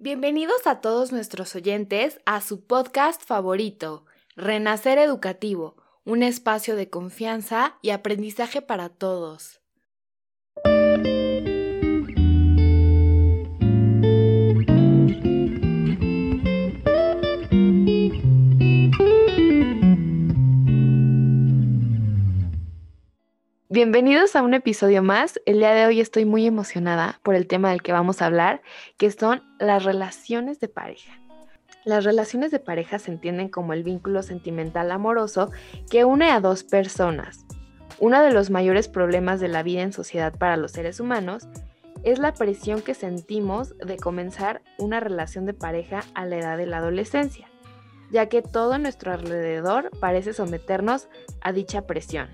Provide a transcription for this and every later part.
Bienvenidos a todos nuestros oyentes a su podcast favorito, Renacer Educativo, un espacio de confianza y aprendizaje para todos. Bienvenidos a un episodio más. El día de hoy estoy muy emocionada por el tema del que vamos a hablar, que son las relaciones de pareja. Las relaciones de pareja se entienden como el vínculo sentimental amoroso que une a dos personas. Uno de los mayores problemas de la vida en sociedad para los seres humanos es la presión que sentimos de comenzar una relación de pareja a la edad de la adolescencia, ya que todo nuestro alrededor parece someternos a dicha presión.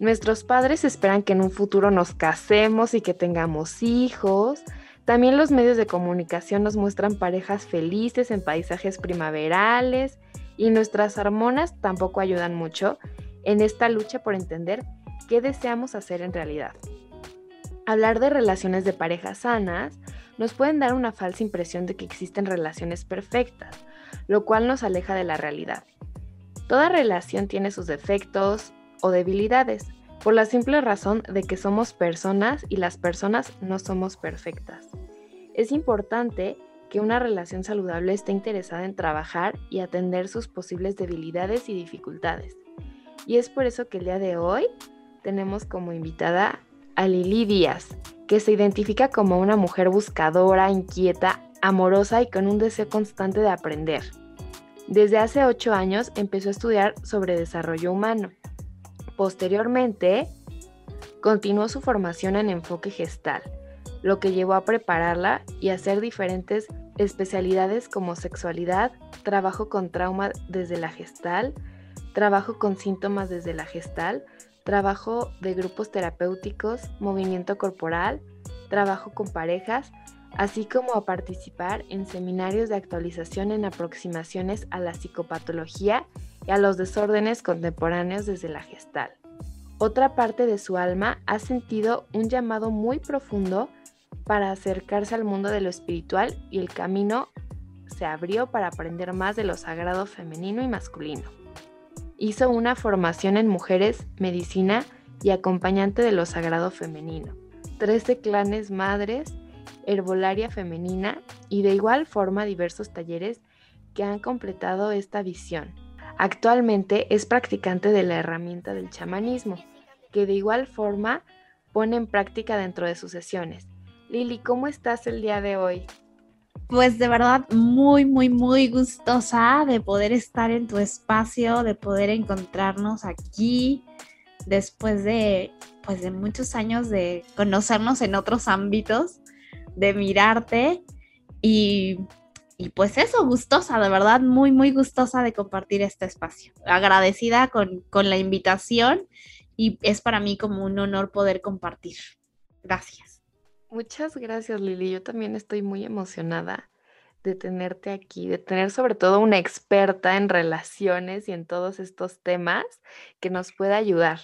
Nuestros padres esperan que en un futuro nos casemos y que tengamos hijos. También los medios de comunicación nos muestran parejas felices en paisajes primaverales y nuestras hormonas tampoco ayudan mucho en esta lucha por entender qué deseamos hacer en realidad. Hablar de relaciones de pareja sanas nos pueden dar una falsa impresión de que existen relaciones perfectas, lo cual nos aleja de la realidad. Toda relación tiene sus defectos, o debilidades, por la simple razón de que somos personas y las personas no somos perfectas. Es importante que una relación saludable esté interesada en trabajar y atender sus posibles debilidades y dificultades. Y es por eso que el día de hoy tenemos como invitada a Lili Díaz, que se identifica como una mujer buscadora, inquieta, amorosa y con un deseo constante de aprender. Desde hace ocho años empezó a estudiar sobre desarrollo humano Posteriormente, continuó su formación en enfoque gestal, lo que llevó a prepararla y hacer diferentes especialidades como sexualidad, trabajo con trauma desde la gestal, trabajo con síntomas desde la gestal, trabajo de grupos terapéuticos, movimiento corporal, trabajo con parejas, así como a participar en seminarios de actualización en aproximaciones a la psicopatología y a los desórdenes contemporáneos desde la gestal. Otra parte de su alma ha sentido un llamado muy profundo para acercarse al mundo de lo espiritual y el camino se abrió para aprender más de lo sagrado femenino y masculino. Hizo una formación en mujeres, medicina y acompañante de lo sagrado femenino. Trece clanes madres, herbolaria femenina y de igual forma diversos talleres que han completado esta visión Actualmente es practicante de la herramienta del chamanismo, que de igual forma pone en práctica dentro de sus sesiones. Lili, ¿cómo estás el día de hoy? Pues de verdad muy, muy, muy gustosa de poder estar en tu espacio, de poder encontrarnos aquí después de, pues de muchos años de conocernos en otros ámbitos, de mirarte y y pues eso, gustosa, de verdad, muy, muy gustosa de compartir este espacio. Agradecida con, con la invitación y es para mí como un honor poder compartir. Gracias. Muchas gracias, Lili. Yo también estoy muy emocionada de tenerte aquí, de tener sobre todo una experta en relaciones y en todos estos temas que nos pueda ayudar.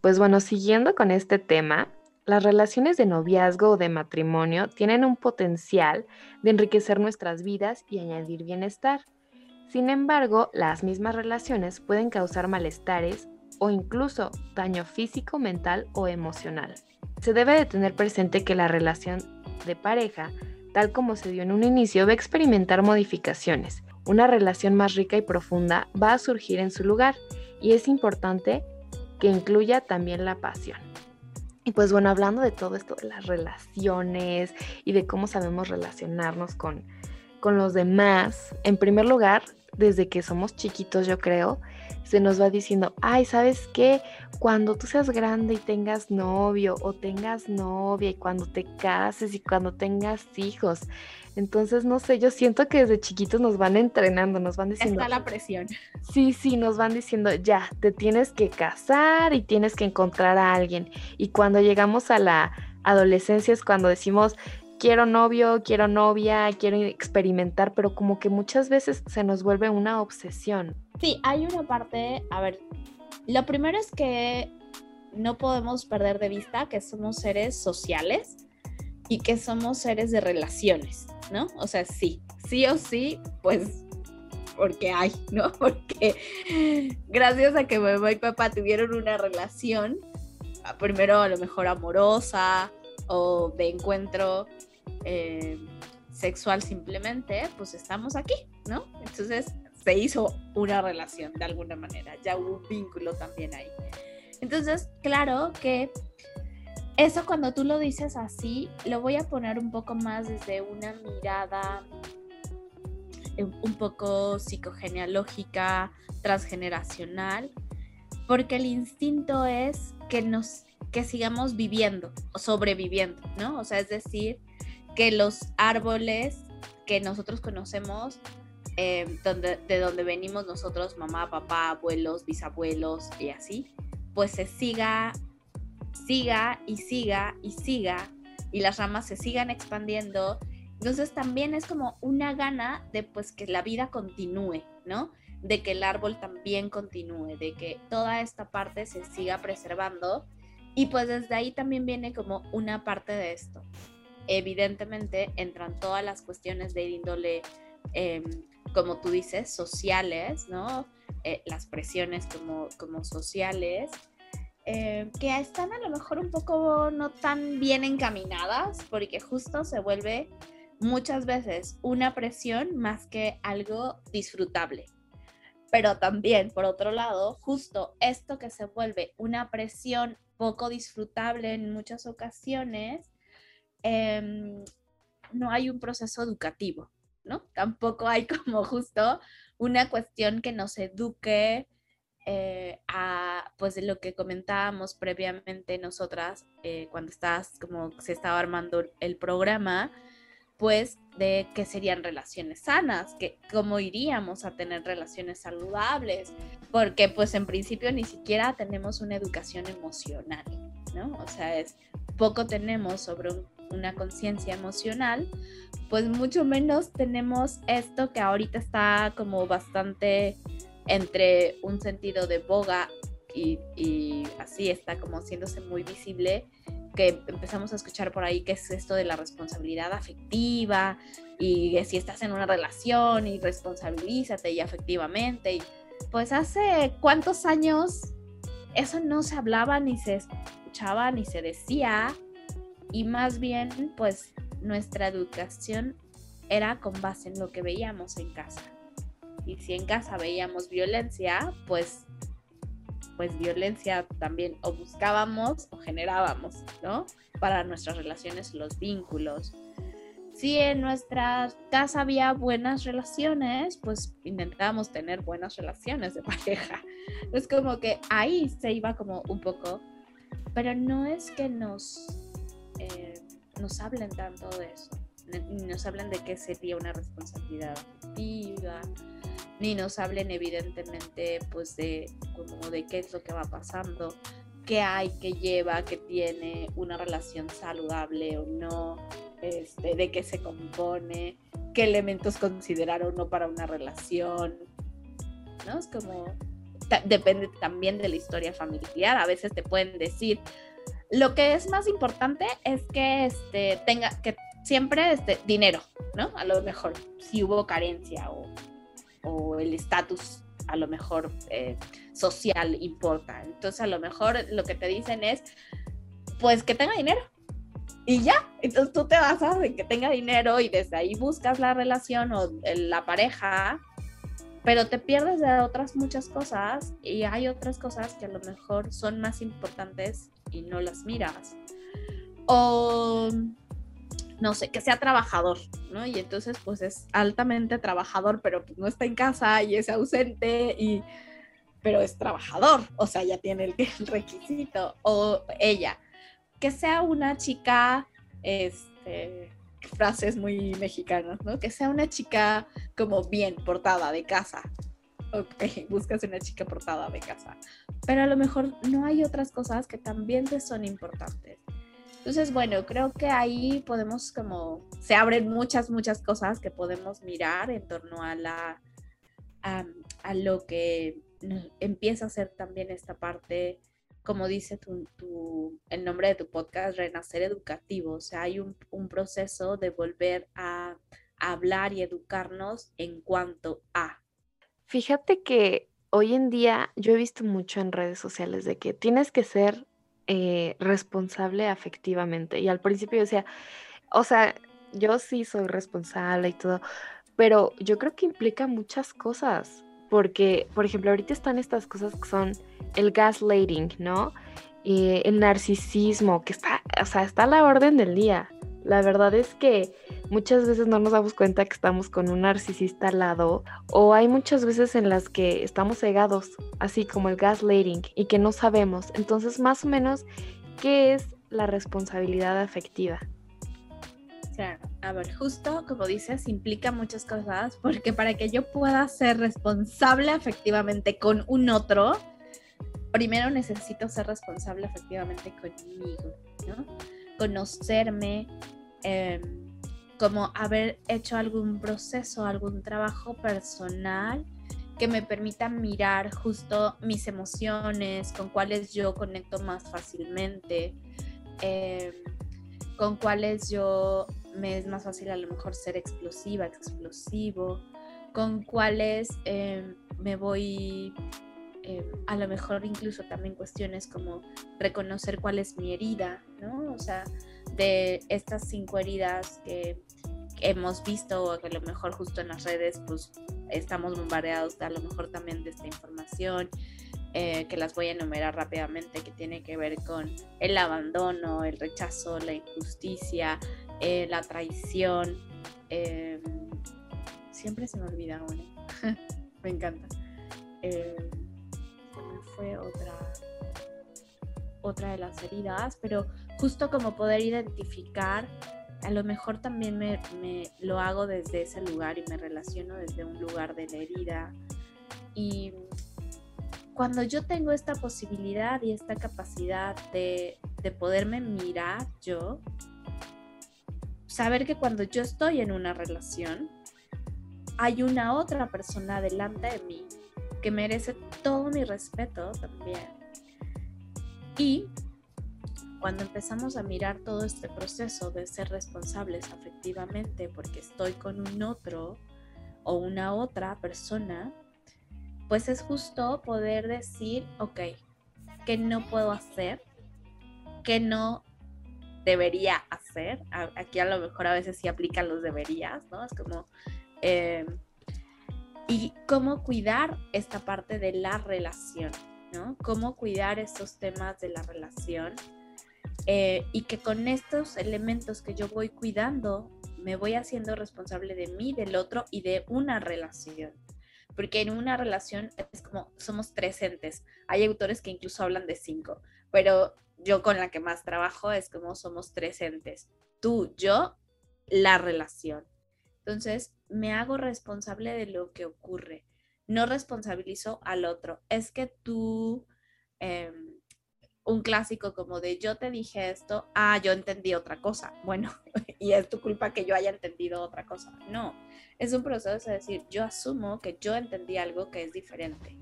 Pues bueno, siguiendo con este tema, las relaciones de noviazgo o de matrimonio tienen un potencial de enriquecer nuestras vidas y añadir bienestar. Sin embargo, las mismas relaciones pueden causar malestares o incluso daño físico, mental o emocional. Se debe de tener presente que la relación de pareja, tal como se dio en un inicio, va a experimentar modificaciones. Una relación más rica y profunda va a surgir en su lugar y es importante que incluya también la pasión. Y pues bueno, hablando de todo esto de las relaciones y de cómo sabemos relacionarnos con, con los demás, en primer lugar, desde que somos chiquitos, yo creo, se nos va diciendo, ay, ¿sabes qué? Cuando tú seas grande y tengas novio o tengas novia y cuando te cases y cuando tengas hijos. Entonces, no sé, yo siento que desde chiquitos nos van entrenando, nos van diciendo... Está la presión. Sí, sí, nos van diciendo, ya, te tienes que casar y tienes que encontrar a alguien. Y cuando llegamos a la adolescencia es cuando decimos, quiero novio, quiero novia, quiero experimentar, pero como que muchas veces se nos vuelve una obsesión. Sí, hay una parte, a ver, lo primero es que no podemos perder de vista que somos seres sociales y que somos seres de relaciones. ¿no? O sea, sí, sí o sí, pues porque hay, ¿no? Porque gracias a que mamá y papá tuvieron una relación, primero a lo mejor amorosa o de encuentro eh, sexual simplemente, pues estamos aquí, ¿no? Entonces se hizo una relación de alguna manera, ya hubo un vínculo también ahí. Entonces, claro que eso cuando tú lo dices así, lo voy a poner un poco más desde una mirada un poco psicogenealógica, transgeneracional, porque el instinto es que nos que sigamos viviendo o sobreviviendo, ¿no? O sea, es decir, que los árboles que nosotros conocemos, eh, donde, de donde venimos nosotros, mamá, papá, abuelos, bisabuelos y así, pues se siga, siga y siga y siga y las ramas se sigan expandiendo entonces también es como una gana de pues que la vida continúe, ¿no? De que el árbol también continúe, de que toda esta parte se siga preservando. Y pues desde ahí también viene como una parte de esto. Evidentemente entran todas las cuestiones de índole, em, como tú dices, sociales, ¿no? Eh, las presiones como, como sociales, eh, que están a lo mejor un poco no tan bien encaminadas, porque justo se vuelve muchas veces una presión más que algo disfrutable. Pero también, por otro lado, justo esto que se vuelve una presión poco disfrutable en muchas ocasiones, em, no hay un proceso educativo, ¿no? Tampoco hay como justo una cuestión que nos eduque eh, a, pues, lo que comentábamos previamente nosotras eh, cuando estás, como se estaba armando el programa, pues de qué serían relaciones sanas, que cómo iríamos a tener relaciones saludables, porque pues en principio ni siquiera tenemos una educación emocional, ¿no? O sea, es poco tenemos sobre una conciencia emocional, pues mucho menos tenemos esto que ahorita está como bastante entre un sentido de boga y, así está como haciéndose muy visible que empezamos a escuchar por ahí que es esto de la responsabilidad afectiva y que si estás en una relación y responsabilízate y afectivamente. Y pues hace cuántos años eso no se hablaba ni se escuchaba ni se decía y más bien pues nuestra educación era con base en lo que veíamos en casa. Y si en casa veíamos violencia, pues pues violencia también o buscábamos o generábamos, ¿no? Para nuestras relaciones, los vínculos. Si en nuestra casa había buenas relaciones, pues intentábamos tener buenas relaciones de pareja. Es como que ahí se iba como un poco, pero no es que nos, eh, nos hablen tanto de eso, nos hablen de qué sería una responsabilidad afectiva, ni nos hablen evidentemente pues de como de qué es lo que va pasando, qué hay, qué lleva, qué tiene una relación saludable o no, este, de qué se compone, qué elementos considerar o no para una relación, ¿no? Es como, depende también de la historia familiar, a veces te pueden decir, lo que es más importante es que este, tenga, que siempre este, dinero, ¿no? A lo mejor, si hubo carencia o o el estatus a lo mejor eh, social importa. Entonces a lo mejor lo que te dicen es, pues que tenga dinero. Y ya, entonces tú te vas a que tenga dinero y desde ahí buscas la relación o la pareja, pero te pierdes de otras muchas cosas y hay otras cosas que a lo mejor son más importantes y no las miras. O no sé, que sea trabajador, ¿no? Y entonces pues es altamente trabajador, pero pues no está en casa y es ausente y pero es trabajador, o sea, ya tiene el, requisito o ella, que sea una chica este frases muy mexicanas, ¿no? Que sea una chica como bien portada de casa. Ok, buscas una chica portada de casa. Pero a lo mejor no hay otras cosas que también te son importantes. Entonces, bueno, creo que ahí podemos como, se abren muchas, muchas cosas que podemos mirar en torno a la, a, lo que empieza a ser también esta parte, como dice tu, el nombre de tu podcast, renacer educativo. O sea, hay un proceso de volver a hablar y educarnos en cuanto a. Fíjate que hoy en día yo he visto mucho en redes sociales de que tienes que ser eh, responsable afectivamente. Y al principio yo decía, o sea, yo sí soy responsable y todo, pero yo creo que implica muchas cosas. Porque, por ejemplo, ahorita están estas cosas que son el gaslighting, ¿no? Y el narcisismo, que está, o sea, está a la orden del día. La verdad es que muchas veces no nos damos cuenta que estamos con un narcisista al lado o hay muchas veces en las que estamos cegados, así como el gaslighting, y que no sabemos. Entonces, más o menos, ¿qué es la responsabilidad afectiva? Claro, a ver, justo como dices, implica muchas cosas, porque para que yo pueda ser responsable afectivamente con un otro, primero necesito ser responsable efectivamente conmigo, ¿no? Conocerme, em, como haber hecho algún proceso, algún trabajo personal que me permita mirar justo mis emociones, con cuáles yo conecto más fácilmente, em, con cuáles yo me es más fácil a lo mejor ser explosiva, explosivo, con cuáles em, me voy Em, a lo mejor incluso también cuestiones como reconocer cuál es mi herida, ¿no? O sea, de estas cinco heridas que, hemos visto o que a lo mejor justo en las redes pues estamos bombardeados a lo mejor también de esta información. Eh, que las voy a enumerar rápidamente, que tiene que ver con el abandono, el rechazo, la injusticia, eh, la traición. Em, siempre se me olvida una. me encanta. Em, fue otra, otra de las heridas, pero justo como poder identificar, a lo mejor también me, lo hago desde ese lugar y me relaciono desde un lugar de la herida. Y cuando yo tengo esta posibilidad y esta capacidad de, de poderme mirar yo, saber que cuando yo estoy en una relación, hay una otra persona delante de mí que merece todo mi respeto también. Y cuando empezamos a mirar todo este proceso de ser responsables afectivamente porque estoy con un otro o una otra persona, pues es justo poder decir, ok, ¿qué no puedo hacer? ¿Qué no debería hacer? Aquí a lo mejor a veces sí aplican los deberías, ¿no? Es como, eh, y cómo cuidar esta parte de la relación, ¿no? Cómo cuidar estos temas de la relación eh, y que con estos elementos que yo voy cuidando, me voy haciendo responsable de mí, del otro y de una relación. Porque en una relación es como somos tres entes. Hay autores que incluso hablan de cinco, pero yo con la que más trabajo es como somos tres entes. Tú, yo, la relación. Entonces, me hago responsable de lo que ocurre. No responsabilizo al otro. Es que tú, em, un clásico como de yo te dije esto, ah, yo entendí otra cosa. Bueno, y es tu culpa que yo haya entendido otra cosa. No, es un proceso de decir, yo asumo que yo entendí algo que es diferente.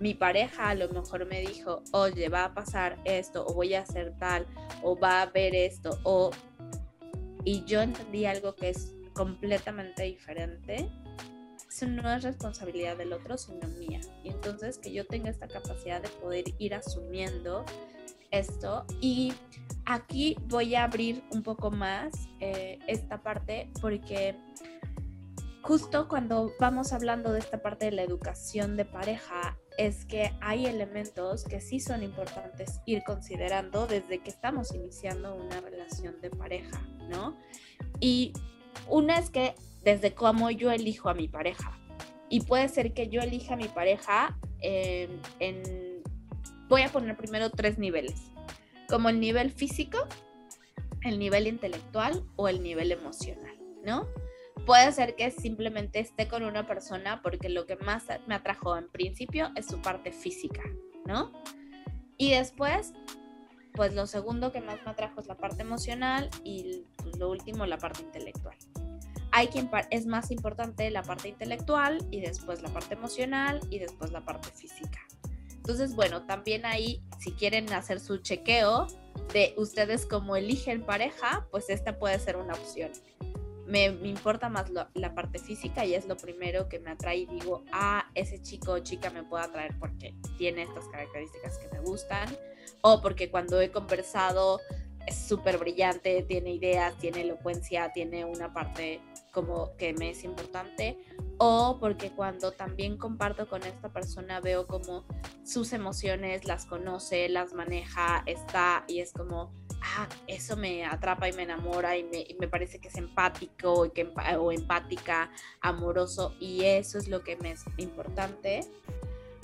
Mi pareja a lo mejor me dijo, oye, va a pasar esto, o voy a hacer tal, o va a haber esto, o... Y yo entendí algo que es completamente diferente, eso no es responsabilidad del otro, sino mía. Y entonces que yo tenga esta capacidad de poder ir asumiendo esto. Y aquí voy a abrir un poco más eh, esta parte porque justo cuando vamos hablando de esta parte de la educación de pareja, es que hay elementos que sí son importantes ir considerando desde que estamos iniciando una relación de pareja, ¿no? Y una es que desde cómo yo elijo a mi pareja. Y puede ser que yo elija a mi pareja en, Voy a poner primero tres niveles. Como el nivel físico, el nivel intelectual o el nivel emocional, ¿no? Puede ser que simplemente esté con una persona porque lo que más me atrajo en principio es su parte física, ¿no? Y después, pues lo segundo que más me atrajo es la parte emocional y lo último la parte intelectual hay quien es más importante la parte intelectual y después la parte emocional y después la parte física. Entonces, bueno, también ahí, si quieren hacer su chequeo de ustedes como eligen pareja, pues esta puede ser una opción. me, importa más la parte física y es lo primero que me atrae y digo, ah, ese chico o chica me puede atraer porque tiene estas características que me gustan o porque cuando he conversado es súper brillante, tiene ideas, tiene elocuencia, tiene una parte como que me es importante o porque cuando también comparto con esta persona veo como sus emociones las conoce, las maneja, está y es como ah, eso me atrapa y me enamora y me, parece que es empático y que, o empática, amoroso y eso es lo que me es importante.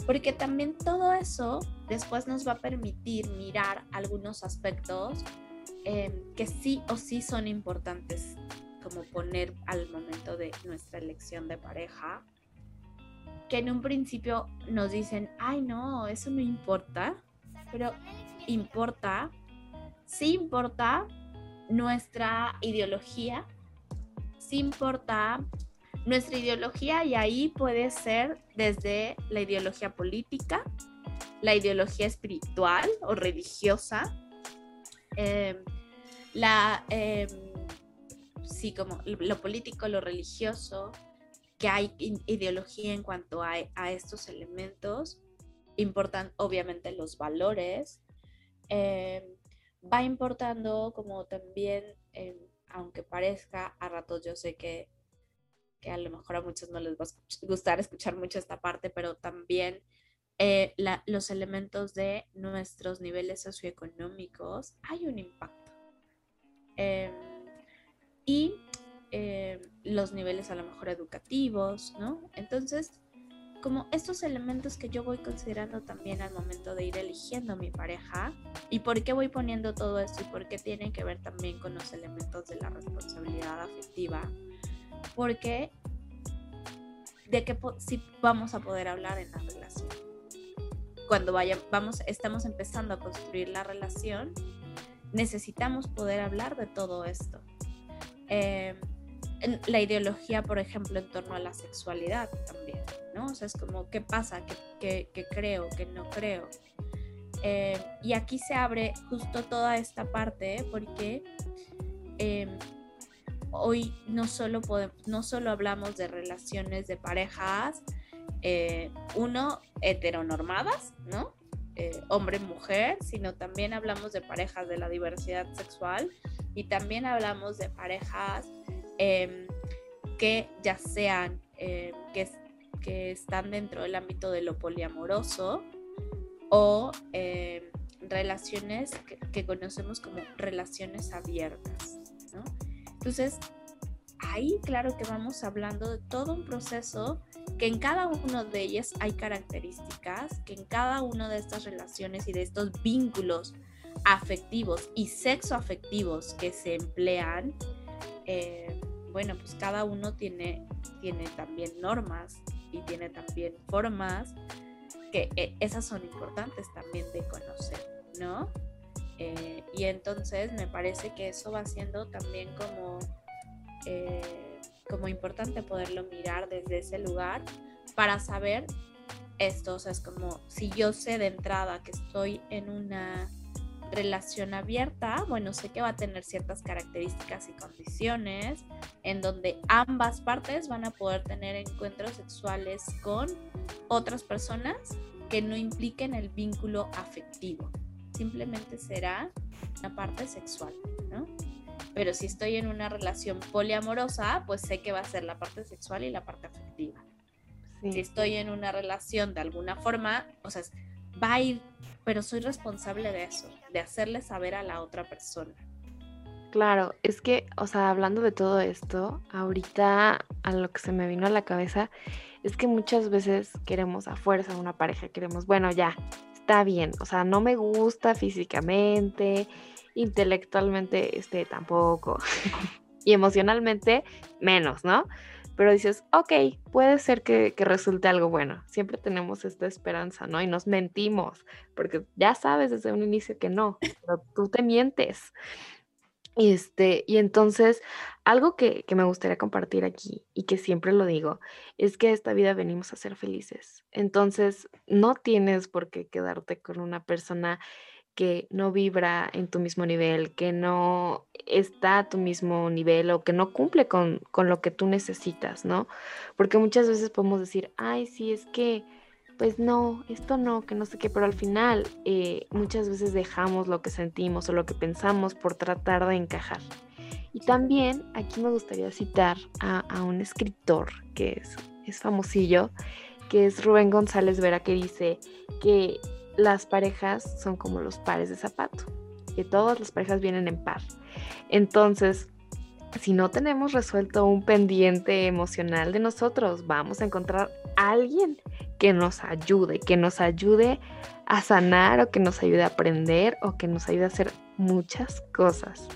Porque también todo eso después nos va a permitir mirar algunos aspectos em, que sí o sí son importantes, como poner al momento de nuestra elección de pareja, que en un principio nos dicen, ay no, eso no importa, pero importa sí importa nuestra ideología, sí importa nuestra ideología y ahí puede ser desde la ideología política, la ideología espiritual o religiosa, em, la, em, sí, como lo político, lo religioso, que hay ideología en cuanto a, a estos elementos, importan obviamente los valores, em, va importando como también, aunque parezca, a ratos yo sé que, que, a lo mejor a muchos no les va a gustar escuchar mucho esta parte, pero también eh, los elementos de nuestros niveles socioeconómicos hay un impacto. Em, y em, los niveles a lo mejor educativos, ¿no? Entonces, como estos elementos que yo voy considerando también al momento de ir eligiendo mi pareja y por qué voy poniendo todo esto y por qué tiene que ver también con los elementos de la responsabilidad afectiva, porque de qué si vamos a poder hablar en la relación. Cuando vaya, vamos, estamos empezando a construir la relación, necesitamos poder hablar de todo esto. Eh, la ideología, por ejemplo, en torno a la sexualidad también, ¿no? O sea, es como, ¿qué pasa? ¿Qué, creo? ¿Qué no creo? Eh, y aquí se abre justo toda esta parte porque em, hoy no solo, no solo hablamos de relaciones de parejas, eh, uno, heteronormadas, ¿no? Eh, hombre-mujer, sino también hablamos de parejas de la diversidad sexual y también hablamos de parejas Em, que ya sean em, que, que, están dentro del ámbito de lo poliamoroso o em, relaciones que, conocemos como relaciones abiertas. Entonces, ahí claro que vamos hablando de todo un proceso que en cada uno de ellas hay características, que en cada una de estas relaciones y de estos vínculos afectivos y sexoafectivos que se emplean, eh, bueno, pues cada uno tiene, tiene también normas y tiene también formas que eh, esas son importantes también de conocer, ¿no? Eh, y entonces me parece que eso va siendo también como, eh, como importante poderlo mirar desde ese lugar para saber esto, o sea, es como si yo sé de entrada que estoy en una relación abierta, bueno, sé que va a tener ciertas características y condiciones en donde ambas partes van a poder tener encuentros sexuales con otras personas que no impliquen el vínculo afectivo. Simplemente será una parte sexual, ¿no? Pero si estoy en una relación poliamorosa, pues sé que va a ser la parte sexual y la parte afectiva. Si estoy en una relación de alguna forma, o sea, va a ir, pero soy responsable de eso, de hacerle saber a la otra persona. Claro, es que, o sea, hablando de todo esto, ahorita a lo que se me vino a la cabeza es que muchas veces queremos a fuerza una pareja, queremos, bueno, ya, está bien, o sea, no me gusta físicamente, intelectualmente, este, tampoco, y emocionalmente menos, ¿no? pero dices, ok, puede ser que, resulte algo bueno. Siempre tenemos esta esperanza, ¿no? Y nos mentimos, porque ya sabes desde un inicio que no, pero tú te mientes. Y, este, y entonces, algo que, que, me gustaría compartir aquí y que siempre lo digo, es que esta vida venimos a ser felices. Entonces, no tienes por qué quedarte con una persona que no vibra en tu mismo nivel, que no está a tu mismo nivel o que no cumple con, con lo que tú necesitas, ¿no? Porque muchas veces podemos decir, ay, sí, es que pues no, esto no, que no sé qué, pero al final eh, muchas veces dejamos lo que sentimos o lo que pensamos por tratar de encajar. Y también aquí me gustaría citar a, un escritor que es, es famosillo, que es Rubén González Vera, que dice que las parejas son como los pares de zapato, que todas las parejas vienen en par. Entonces, si no tenemos resuelto un pendiente emocional de nosotros, vamos a encontrar a alguien que nos ayude, que nos ayude a sanar o que nos ayude a aprender o que nos ayude a hacer muchas cosas.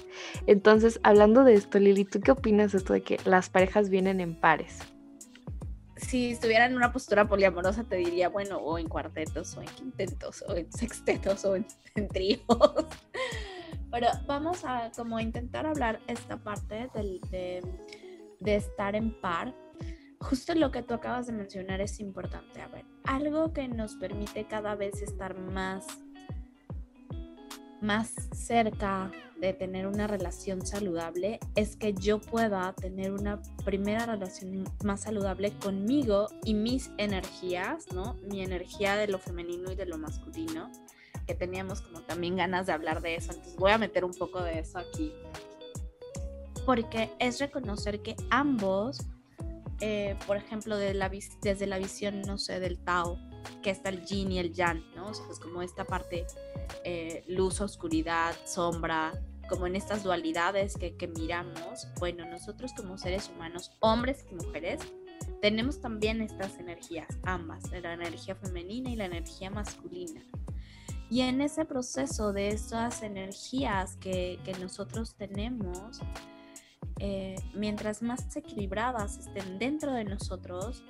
Entonces, hablando de esto, Lili, ¿tú qué opinas de esto de que las parejas vienen en pares? Si estuviera en una postura poliamorosa, te diría, bueno, o en cuartetos, o en quintetos, o en sextetos, o en, tríos. Pero vamos a como intentar hablar esta parte de, de estar en par justo lo que tú acabas de mencionar es importante. A ver, algo que nos permite cada vez estar más, más cerca de tener una relación saludable es que yo pueda tener una primera relación más saludable conmigo y mis energías, ¿no? Mi energía de lo femenino y de lo masculino, que teníamos como también ganas de hablar de eso. Entonces voy a meter un poco de eso aquí. Porque es reconocer que ambos eh, por ejemplo, de la, desde la visión, no sé, del Tao, que está el yin y el yang, ¿no? O sea, es como esta parte eh, luz, oscuridad, sombra, como en estas dualidades que, que miramos. Bueno, nosotros como seres humanos, hombres y mujeres, tenemos también estas energías, ambas, la energía femenina y la energía masculina. Y en ese proceso de esas energías que, que nosotros tenemos, eh, mientras más equilibradas estén dentro de nosotros,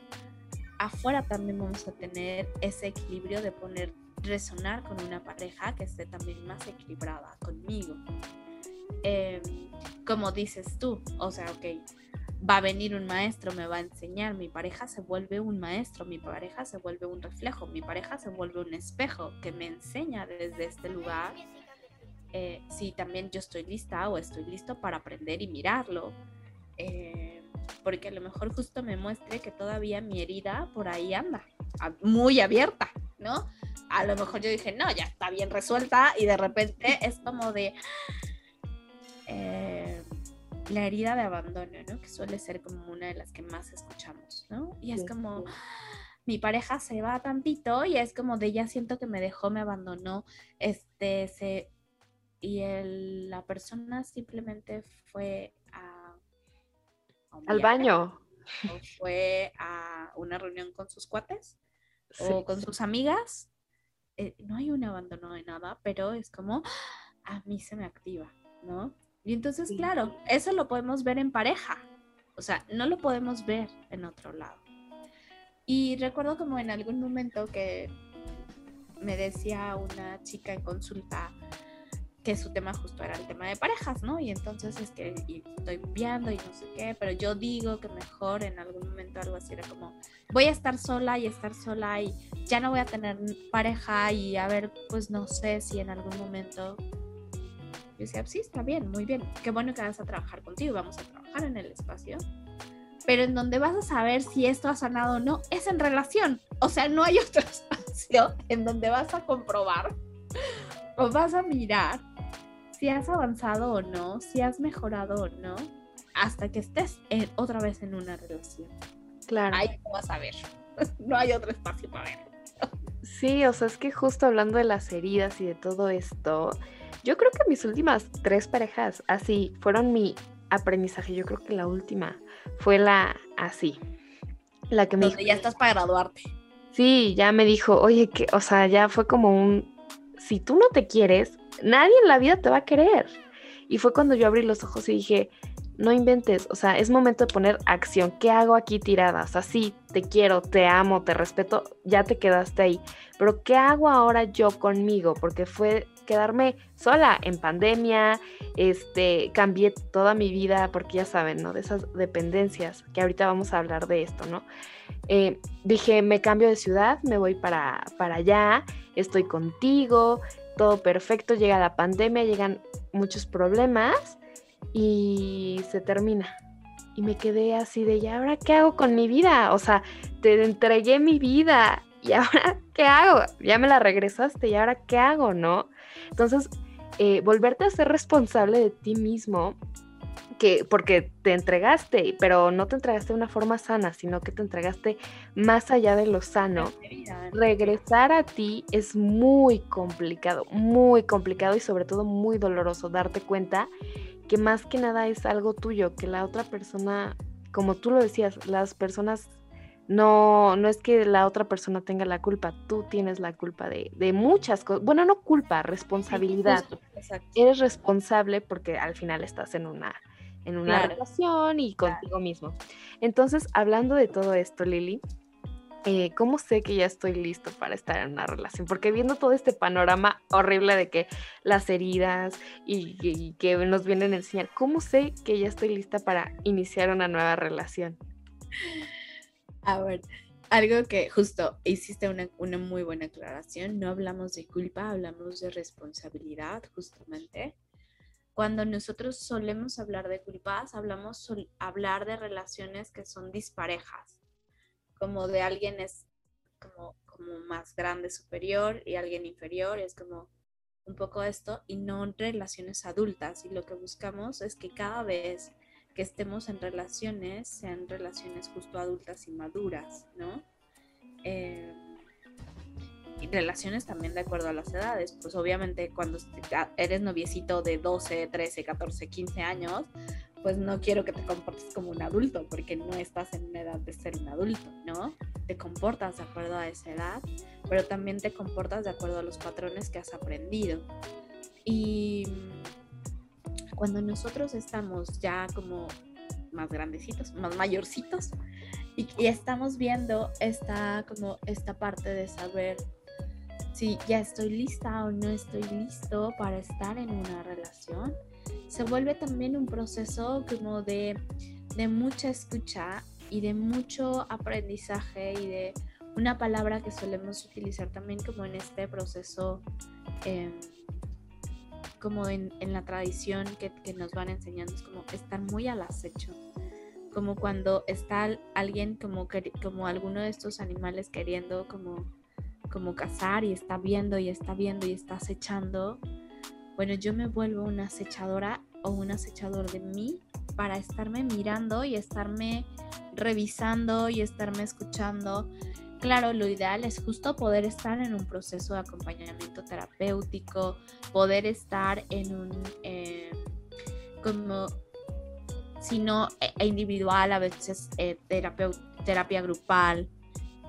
afuera también vamos a tener ese equilibrio de poner resonar con una pareja que esté también más equilibrada conmigo. Em, como dices tú, o sea, ok, va a venir un maestro, me va a enseñar, mi pareja se vuelve un maestro, mi pareja se vuelve un reflejo, mi pareja se vuelve un espejo que me enseña desde este lugar eh, si también yo estoy lista o estoy listo para aprender y mirarlo. Eh, porque a lo mejor justo me muestre que todavía mi herida por ahí anda, muy abierta, ¿no? A lo mejor yo dije, no, ya está bien resuelta y de repente es como de eh, la herida de abandono, ¿no? Que suele ser como una de las que más escuchamos, ¿no? Y es como, mi pareja se va tantito y es como de ya siento que me dejó, me abandonó, este, se y la persona simplemente fue a, al baño o fue a una reunión con sus cuates o con sus amigas. Eh, no hay un abandono de nada, pero es como a mí se me activa, ¿no? Y entonces, claro, eso lo podemos ver en pareja, o sea, no lo podemos ver en otro lado. Y recuerdo como en algún momento que me decía una chica en consulta, que su tema justo era el tema de parejas, ¿no? Y entonces es que estoy viendo y no sé qué, pero yo digo que mejor en algún momento algo así era como, voy a estar sola y estar sola y ya no voy a tener pareja y a ver, pues no sé si en algún momento... Yo decía, sí, está bien, muy bien, qué bueno que vas a trabajar contigo, vamos a trabajar en el espacio. Pero en donde vas a saber si esto ha sanado o no es en relación. O sea, no hay otro espacio en donde vas a comprobar o vas a mirar si has avanzado o no, si has mejorado o no, hasta que estés otra vez en una relación. Claro. Ahí vas a ver. No hay otro espacio para ver. Sí, o sea, es que justo hablando de las heridas y de todo esto, yo creo que mis últimas tres parejas así fueron mi aprendizaje. Yo creo que la última fue la así. La que me Donde ya estás para graduarte. Sí, ya me dijo, oye, que, o sea, ya fue como un, si tú no te quieres, nadie en la vida te va a querer. Y fue cuando yo abrí los ojos y dije, no inventes, o sea, es momento de poner acción. ¿Qué hago aquí tirada? O sea, sí, te quiero, te amo, te respeto, ya te quedaste ahí. Pero ¿qué hago ahora yo conmigo? Porque fue quedarme sola en pandemia, este, cambié toda mi vida, porque ya saben, ¿no? De esas dependencias, que ahorita vamos a hablar de esto, ¿no? Eh, dije, me cambio de ciudad, me voy para, para allá, estoy contigo, todo perfecto, llega la pandemia, llegan muchos problemas y se termina. Y me quedé así de, ¿y ahora qué hago con mi vida? O sea, te entregué mi vida. ¿Y ahora qué hago? Ya me la regresaste. ¿Y ahora qué hago? ¿No? Entonces, eh, volverte a ser responsable de ti mismo que porque te entregaste, pero no te entregaste de una forma sana, sino que te entregaste más allá de lo sano. Regresar a ti es muy complicado, muy complicado y sobre todo muy doloroso darte cuenta que más que nada es algo tuyo, que la otra persona, como tú lo decías, las personas no, no es que la otra persona tenga la culpa, tú tienes la culpa de, de muchas cosas. Bueno, no culpa, responsabilidad. Eres responsable porque al final estás en una en una relación y contigo mismo. Entonces, hablando de todo esto, Lili, eh, ¿cómo sé que ya estoy listo para estar en una relación? Porque viendo todo este panorama horrible de que las heridas y, que nos vienen a enseñar, ¿cómo sé que ya estoy lista para iniciar una nueva relación? A ver, algo que justo hiciste una, una muy buena aclaración, no hablamos de culpa, hablamos de responsabilidad, justamente cuando nosotros solemos hablar de culpas, hablamos hablar de relaciones que son disparejas, como de alguien es como, como más grande, superior y alguien inferior, es como un poco esto, y no relaciones adultas. Y lo que buscamos es que cada vez que estemos en relaciones, sean relaciones justo adultas y maduras, ¿no? Eh, relaciones también de acuerdo a las edades. Pues obviamente cuando eres noviecito de 12, 13, 14, 15 años, pues no quiero que te comportes como un adulto, porque no estás en una edad de ser un adulto, ¿no? Te comportas de acuerdo a esa edad, pero también te comportas de acuerdo a los patrones que has aprendido. Y cuando nosotros estamos ya como más grandecitos, más mayorcitos, y, estamos viendo esta, como esta parte de saber si ya estoy lista o no estoy listo para estar en una relación. Se vuelve también un proceso como de, mucha escucha y de mucho aprendizaje y de una palabra que solemos utilizar también como en este proceso, em, como en, la tradición que, que, nos van enseñando, es como estar muy al acecho, como cuando está alguien como, como alguno de estos animales queriendo como como cazar y está viendo y está viendo y está acechando, bueno, yo me vuelvo una acechadora o un acechador de mí para estarme mirando y estarme revisando y estarme escuchando. Claro, lo ideal es justo poder estar en un proceso de acompañamiento terapéutico, poder estar en un, eh, como, si no e, individual, a veces eh, terapia, terapia grupal.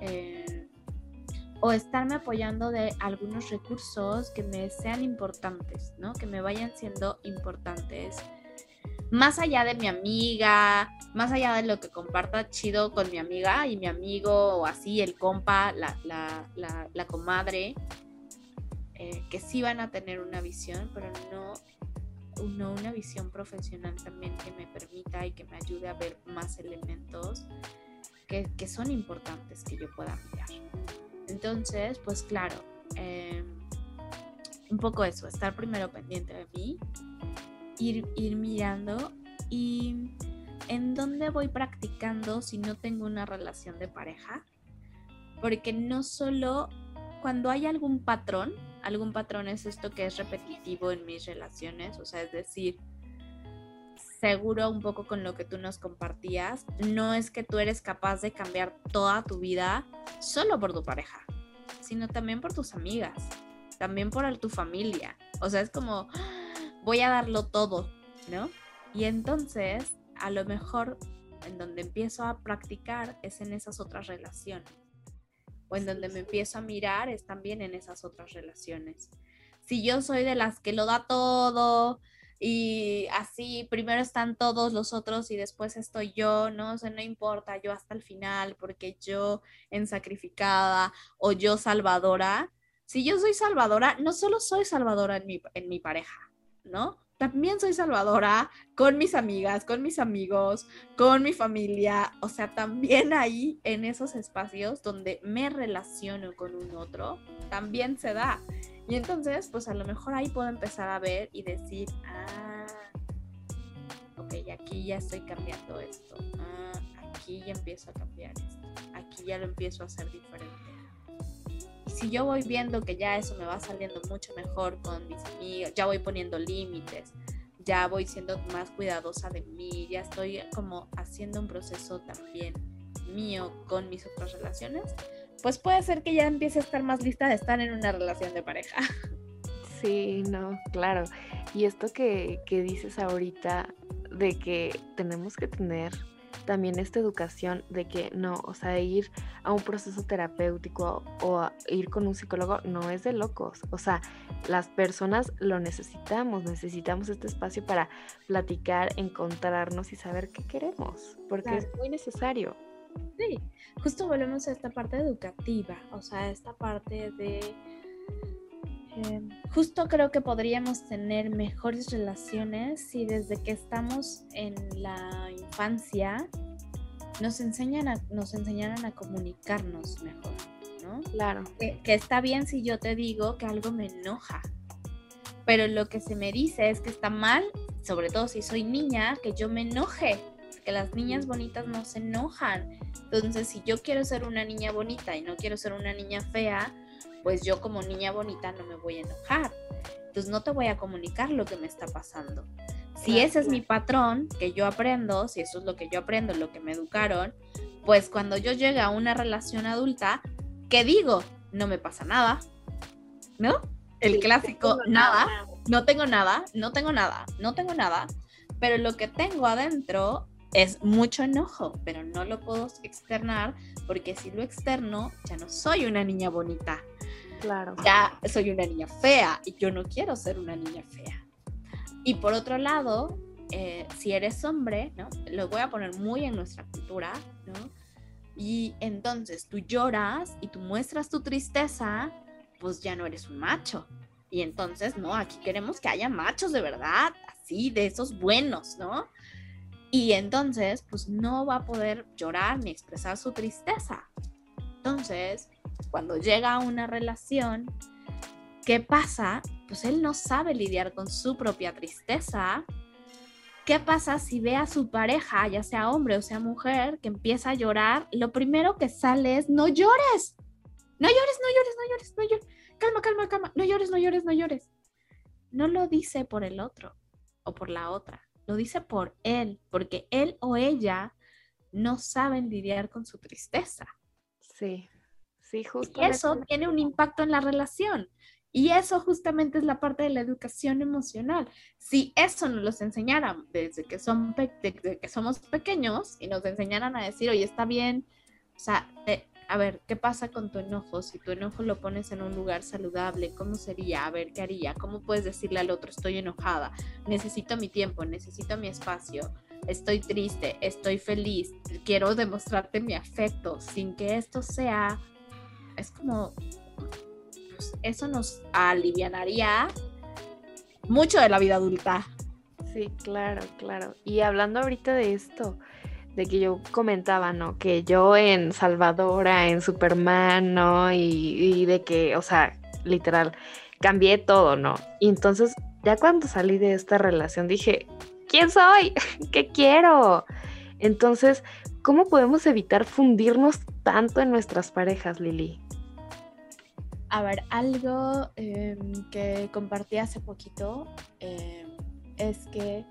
Eh, o estarme apoyando de algunos recursos que me sean importantes, ¿no? Que me vayan siendo importantes. Más allá de mi amiga, más allá de lo que comparta chido con mi amiga y mi amigo, o así, el compa, la, la, comadre, eh, que sí van a tener una visión, pero no, no una visión profesional también que me permita y que me ayude a ver más elementos que, que son importantes que yo pueda mirar. Entonces, pues claro, em, un poco eso, estar primero pendiente de mí, ir, ir mirando y en dónde voy practicando si no tengo una relación de pareja. Porque no solo cuando hay algún patrón, algún patrón es esto que es repetitivo en mis relaciones, o sea, es decir, seguro un poco con lo que tú nos compartías, no es que tú eres capaz de cambiar toda tu vida solo por tu pareja, sino también por tus amigas, también por tu familia. O sea, es como, voy a darlo todo, ¿no? Y entonces, a lo mejor en donde empiezo a practicar es en esas otras relaciones. O en donde me empiezo a mirar es también en esas otras relaciones. Si yo soy de las que lo da todo, y así primero están todos los otros y después estoy yo, ¿no? O no importa, yo hasta el final, porque yo en sacrificada o yo salvadora. Si yo soy salvadora, no solo soy salvadora en mi, en mi pareja, ¿no? También soy salvadora con mis amigas, con mis amigos, con mi familia, o sea, también ahí en esos espacios donde me relaciono con un otro, también se da. Y entonces, pues a lo mejor ahí puedo empezar a ver y decir, ah, ok, aquí ya estoy cambiando esto. Ah, aquí ya empiezo a cambiar esto. Aquí ya lo empiezo a hacer diferente. Si yo voy viendo que ya eso me va saliendo mucho mejor con mis amigas, ya voy poniendo límites, ya voy siendo más cuidadosa de mí, ya estoy como haciendo un proceso también mío con mis otras relaciones, pues puede ser que ya empiece a estar más lista de estar en una relación de pareja. Sí, no, claro. Y esto que, que dices ahorita de que tenemos que tener también esta educación de que no, o sea, ir a un proceso terapéutico o ir con un psicólogo no es de locos. O sea, las personas lo necesitamos, necesitamos este espacio para platicar, encontrarnos y saber qué queremos, porque es muy necesario. Sí, justo volvemos a esta parte educativa, o sea, esta parte de... Justo creo que podríamos tener mejores relaciones si desde que estamos en la infancia nos enseñan a, nos enseñaran a comunicarnos mejor, ¿no? Claro. Que, que está bien si yo te digo que algo me enoja, pero lo que se me dice es que está mal, sobre todo si soy niña, que yo me enoje que las niñas bonitas no se enojan. Entonces, si yo quiero ser una niña bonita y no quiero ser una niña fea, pues yo como niña bonita no me voy a enojar. Entonces, no te voy a comunicar lo que me está pasando. Si ese es mi patrón que yo aprendo, si eso es lo que yo aprendo, lo que me educaron, pues cuando yo llegue a una relación adulta, ¿qué digo? No me pasa nada. ¿No? El clásico, nada, no tengo nada, no tengo nada, no tengo nada, pero lo que tengo adentro es mucho enojo, pero no lo puedo externar porque si lo externo ya no soy una niña bonita. Claro. Ya soy una niña fea y yo no quiero ser una niña fea. Y por otro lado, eh, si eres hombre, ¿no? Lo voy a poner muy en nuestra cultura, ¿no? Y entonces tú lloras y tú muestras tu tristeza, pues ya no eres un macho. Y entonces, no, aquí queremos que haya machos de verdad, así, de esos buenos, ¿no? Y entonces, pues no va a poder llorar ni expresar su tristeza. Entonces, cuando llega a una relación, ¿qué pasa? Pues él no sabe lidiar con su propia tristeza. ¿Qué pasa si ve a su pareja, ya sea hombre o sea mujer, que empieza a llorar? Lo primero que sale es, no llores, no llores, no llores, no llores, no llores, calma, calma, calma, no llores, no llores, no llores. No lo dice por el otro o por la otra lo dice por él, porque él o ella no saben lidiar con su tristeza. Sí, sí. Y eso tiene un impacto en la relación. Y eso justamente es la parte de la educación emocional. Si eso nos los enseñaran desde que, son desde que somos pequeños y nos enseñaran a decir, oye, está bien, o sea, a ver, ¿qué pasa con tu enojo? Si tu enojo lo pones en un lugar saludable, ¿cómo sería? A ver, ¿qué haría? ¿Cómo puedes decirle al otro, estoy enojada, necesito mi tiempo, necesito mi espacio, estoy triste, estoy feliz, quiero demostrarte mi afecto, sin que esto sea, es como, pues, eso nos alivianaría mucho de la vida adulta. Sí, claro, claro. Y hablando ahorita de esto, de que yo comentaba, ¿no? Que yo en Salvadora, en Superman, ¿no? Y, de que, o sea, literal, cambié todo, ¿no? Y entonces, ya cuando salí de esta relación, dije, ¿quién soy? ¿Qué quiero? Entonces, ¿cómo podemos evitar fundirnos tanto en nuestras parejas, Lili? A ver, algo em, que compartí hace poquito em, es que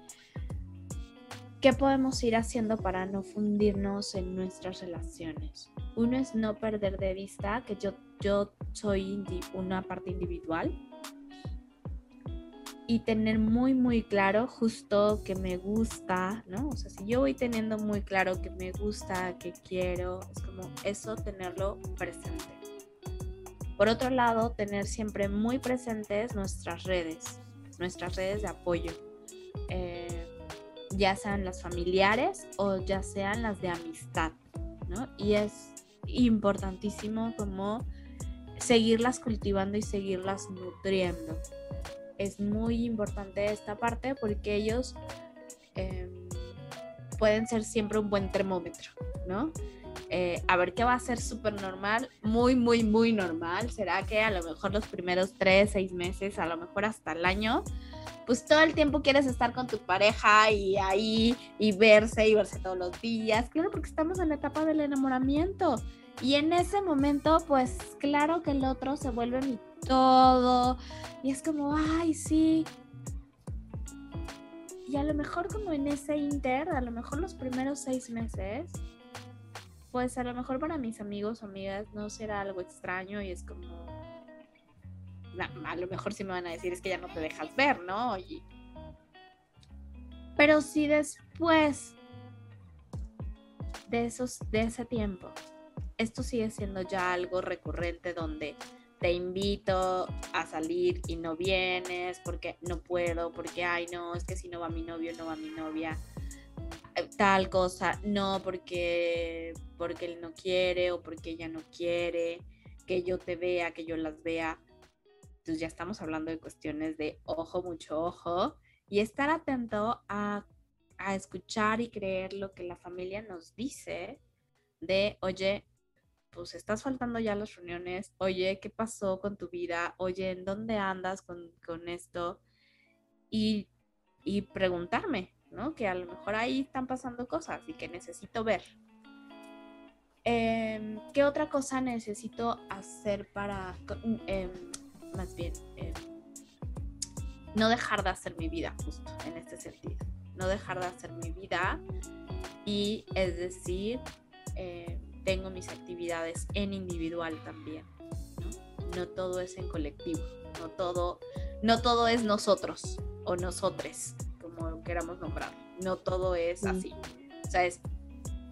¿Qué podemos ir haciendo para no fundirnos en nuestras relaciones? Uno es no perder de vista que yo, yo soy una parte individual y tener muy, muy claro justo que me gusta, ¿no? O sea, si yo voy teniendo muy claro que me gusta, que quiero, es como eso, tenerlo presente. Por otro lado, tener siempre muy presentes nuestras redes, nuestras redes de apoyo. Eh, ya sean las familiares o ya sean las de amistad, ¿no? Y es importantísimo como seguirlas cultivando y seguirlas nutriendo. Es muy importante esta parte porque ellos em, pueden ser siempre un buen termómetro, ¿no? Eh, a ver qué va a ser súper normal, muy, muy, muy normal. Será que a lo mejor los primeros tres, seis meses, a lo mejor hasta el año, pues todo el tiempo quieres estar con tu pareja y ahí y verse y verse todos los días. Claro, porque estamos en la etapa del enamoramiento. Y en ese momento, pues claro que el otro se vuelve mi todo. Y es como, ay, sí. Y a lo mejor como en ese inter, a lo mejor los primeros seis meses, pues a lo mejor para mis amigos o amigas no será algo extraño y es como, a lo mejor sí me van a decir es que ya no te dejas ver, ¿no? Pero si después de, esos, de ese tiempo, esto sigue siendo ya algo recurrente donde te invito a salir y no vienes porque no puedo, porque, ay, no, es que si no va mi novio, no va mi novia tal cosa, no porque porque él no quiere o porque ella no quiere que yo te vea, que yo las vea. Entonces ya estamos hablando de cuestiones de ojo, mucho ojo y estar atento a, a escuchar y creer lo que la familia nos dice de, oye, pues estás faltando ya las reuniones, oye, ¿qué pasó con tu vida? Oye, ¿en dónde andas con, con esto? Y, y preguntarme, ¿no? Que a lo mejor ahí están pasando cosas y que necesito ver, Em, ¿Qué otra cosa necesito hacer para, em, más bien, em, no dejar de hacer mi vida justo en este sentido? No dejar de hacer mi vida y es decir, tengo mis actividades en individual también. ¿no? no todo es en colectivo, no todo, no todo es nosotros o nosotres, como queramos nombrar. No todo es así. O sea, es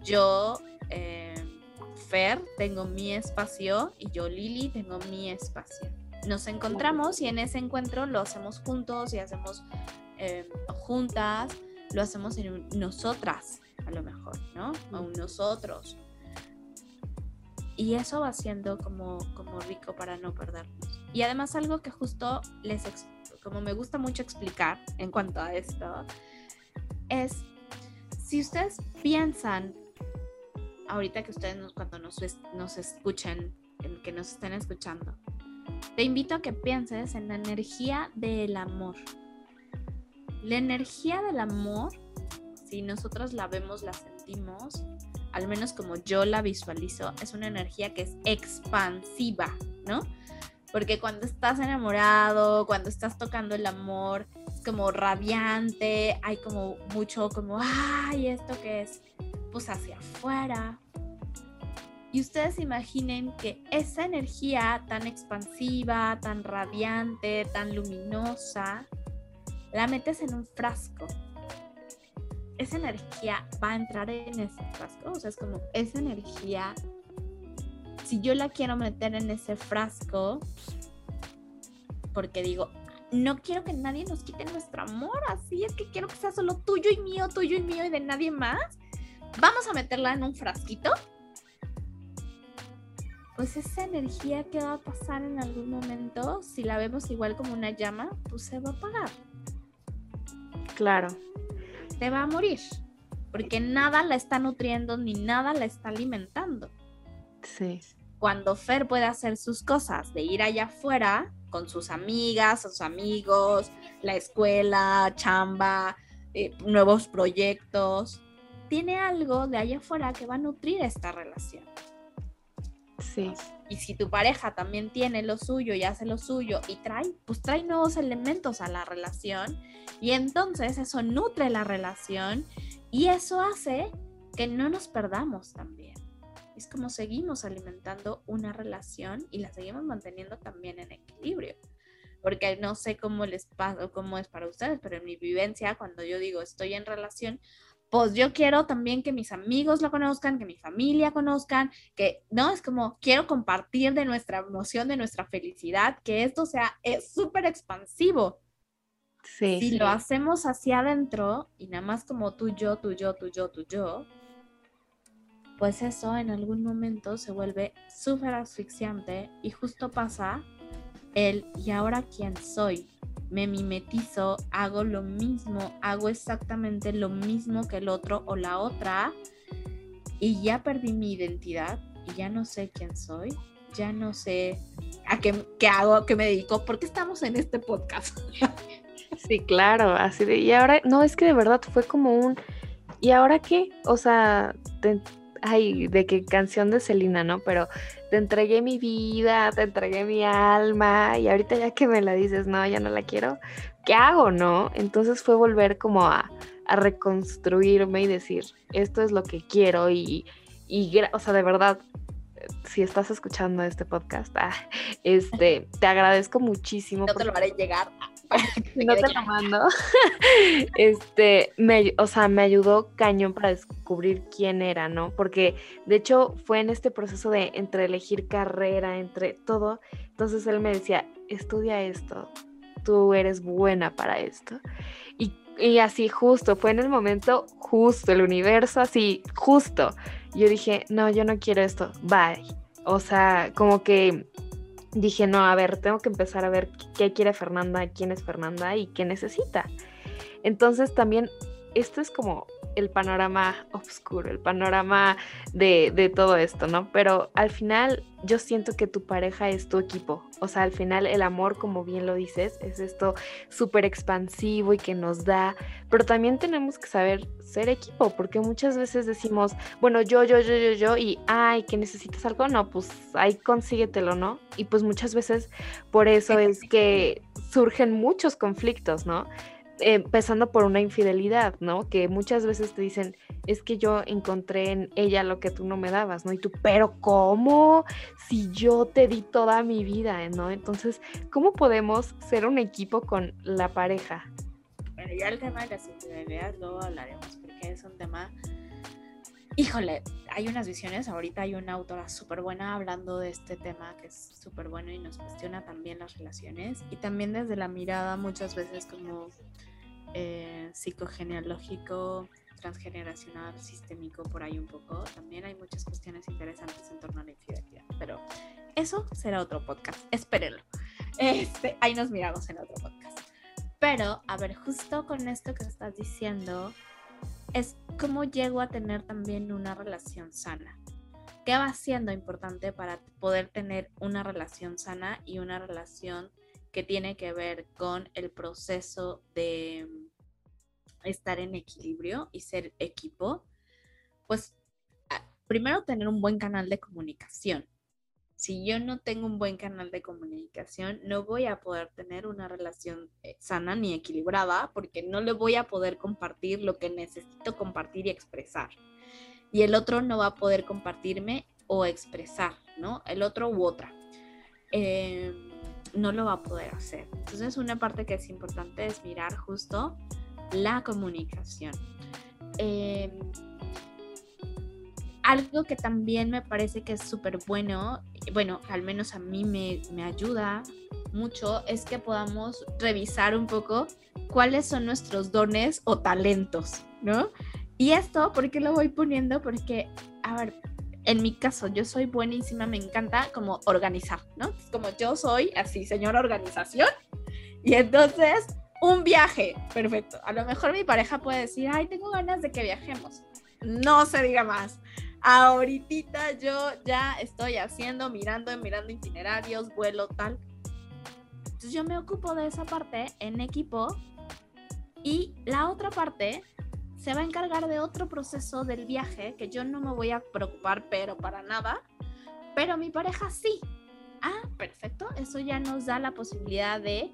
yo Fer tengo mi espacio y yo Lili tengo mi espacio. Nos encontramos y en ese encuentro lo hacemos juntos y hacemos em, juntas, lo hacemos en nosotras a lo mejor, ¿no? O nosotros. Y eso va siendo como, como rico para no perdernos. Y además algo que justo les, como me gusta mucho explicar en cuanto a esto, es si ustedes piensan ahorita que ustedes cuando nos, nos escuchen, que nos estén escuchando, te invito a que pienses en la energía del amor. La energía del amor, si nosotros la vemos, la sentimos, al menos como yo la visualizo, es una energía que es expansiva, ¿no? Porque cuando estás enamorado, cuando estás tocando el amor, es como radiante, hay como mucho como, ay, ¿esto qué es? pues hacia afuera. Y ustedes imaginen que esa energía tan expansiva, tan radiante, tan luminosa, la metes en un frasco. Esa energía va a entrar en ese frasco. O sea, es como esa energía, si yo la quiero meter en ese frasco, porque digo, no quiero que nadie nos quite nuestro amor, así es que quiero que sea solo tuyo y mío, tuyo y mío y de nadie más vamos a meterla en un frasquito. Pues esa energía que va a pasar en algún momento, si la vemos igual como una llama, pues se va a apagar. Claro. Se va a morir. Porque nada la está nutriendo ni nada la está alimentando. Sí. Cuando Fer puede hacer sus cosas, de ir allá afuera con sus amigas, sus amigos, la escuela, chamba, eh, nuevos proyectos, tiene algo de allá afuera que va a nutrir esta relación. Sí. Y si tu pareja también tiene lo suyo y hace lo suyo y trae, pues trae nuevos elementos a la relación y entonces eso nutre la relación y eso hace que no nos perdamos también. Es como seguimos alimentando una relación y la seguimos manteniendo también en equilibrio. Porque no sé cómo les pasa o cómo es para ustedes, pero en mi vivencia, cuando yo digo estoy en relación, pues yo quiero también que mis amigos lo conozcan, que mi familia conozcan, que, ¿no? Es como quiero compartir de nuestra emoción, de nuestra felicidad, que esto sea súper expansivo. Sí, si lo hacemos hacia adentro y nada más como tú, yo, tú, yo, tú, yo, tú, yo, pues eso en algún momento se vuelve súper asfixiante y justo pasa el ¿y ahora quién soy? me mimetizo, hago lo mismo, hago exactamente lo mismo que el otro o la otra y ya perdí mi identidad y ya no sé quién soy, ya no sé a qué, qué hago, a qué me dedico, ¿por qué estamos en este podcast? sí, claro, así de, y ahora, no, es que de verdad fue como un, ¿y ahora qué? O sea, ay, de qué canción de Selena, ¿no? Pero te entregué mi vida, te entregué mi alma y ahorita ya que me la dices, no, ya no la quiero, ¿qué hago, no? Entonces fue volver como a, a reconstruirme y decir, esto es lo que quiero y, y, o sea, de verdad, si estás escuchando este podcast, ah, este, te agradezco muchísimo. No te lo haré llegar. no te lo mando. este, me, o sea, me ayudó cañón para descubrir quién era, ¿no? Porque de hecho fue en este proceso de entre elegir carrera, entre todo. Entonces él me decía, estudia esto, tú eres buena para esto. Y, y así justo, fue en el momento justo, el universo así, justo. Yo dije, no, yo no quiero esto, bye. O sea, como que dije, no, a ver, tengo que empezar a ver qué quiere Fernanda, quién es Fernanda y qué necesita. Entonces también esto es como el panorama oscuro, el panorama de, todo esto, ¿no? Pero al final yo siento que tu pareja es tu equipo. O sea, al final el amor, como bien lo dices, es esto súper expansivo y que nos da, pero también tenemos que saber ser equipo, porque muchas veces decimos, bueno, yo, yo, yo, yo, yo, y, ay, que necesitas algo, no, pues ahí consíguetelo, ¿no? Y pues muchas veces por eso es que surgen muchos conflictos, ¿no? Empezando por una infidelidad, ¿no? Que muchas veces te dicen, es que yo encontré en ella lo que tú no me dabas, ¿no? Y tú, pero ¿cómo? Si yo te di toda mi vida, ¿no? Entonces, ¿cómo podemos ser un equipo con la pareja? Ya el tema de las infidelidades luego hablaremos, porque es un tema... Híjole, hay unas visiones, ahorita hay una autora súper buena hablando de este tema que es súper bueno y nos cuestiona también las relaciones y también desde la mirada muchas veces como eh, psicogenealógico, transgeneracional, sistémico, por ahí un poco. También hay muchas cuestiones interesantes en torno a la infidelidad, pero eso será otro podcast, espérenlo. Este, ahí nos miramos en otro podcast. Pero, a ver, justo con esto que estás diciendo, es cómo llego a tener también una relación sana. ¿Qué va siendo importante para poder tener una relación sana y una relación que tiene que ver con el proceso de estar en equilibrio y ser equipo, pues primero tener un buen canal de comunicación. Si yo no tengo un buen canal de comunicación, no voy a poder tener una relación eh, sana ni equilibrada porque no le voy a poder compartir lo que necesito compartir y expresar. Y el otro no va a poder compartirme o expresar, ¿no? El otro u otra. Eh, no lo va a poder hacer. Entonces una parte que es importante es mirar justo la comunicación. Em, algo que también me parece que es súper bueno, bueno, al menos a mí me, me ayuda mucho, es que podamos revisar un poco cuáles son nuestros dones o talentos, ¿no? Y esto, ¿por qué lo voy poniendo? Porque, a ver, en mi caso, yo soy buenísima, me encanta como organizar, ¿no? Como yo soy así, señora organización. Y entonces, un viaje, perfecto. A lo mejor mi pareja puede decir, ay, tengo ganas de que viajemos. No se diga más. Ahorita yo ya estoy haciendo, mirando, mirando itinerarios, vuelo, tal. Entonces yo me ocupo de esa parte en equipo y la otra parte se va a encargar de otro proceso del viaje que yo no me voy a preocupar, pero para nada, pero mi pareja sí. Ah, perfecto, eso ya nos da la posibilidad de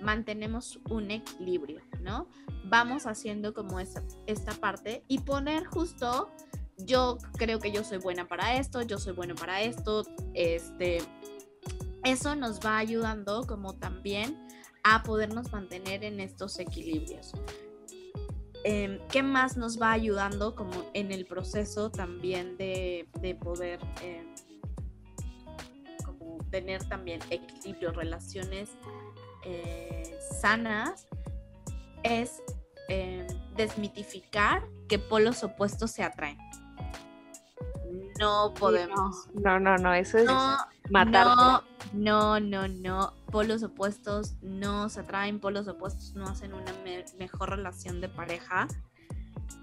mantenemos un equilibrio, ¿no? Vamos haciendo como esa, esta parte y poner justo, yo creo que yo soy buena para esto, yo soy bueno para esto, este, eso nos va ayudando como también a podernos mantener en estos equilibrios. Em, ¿qué más nos va ayudando como en el proceso también de, poder em, como tener también equilibrio, relaciones eh, sanas? Es em, desmitificar que polos opuestos se atraen. No podemos. No, no, no, eso es matar. No, no, no, no. Polos opuestos no se atraen, polos opuestos no hacen una mejor relación de pareja,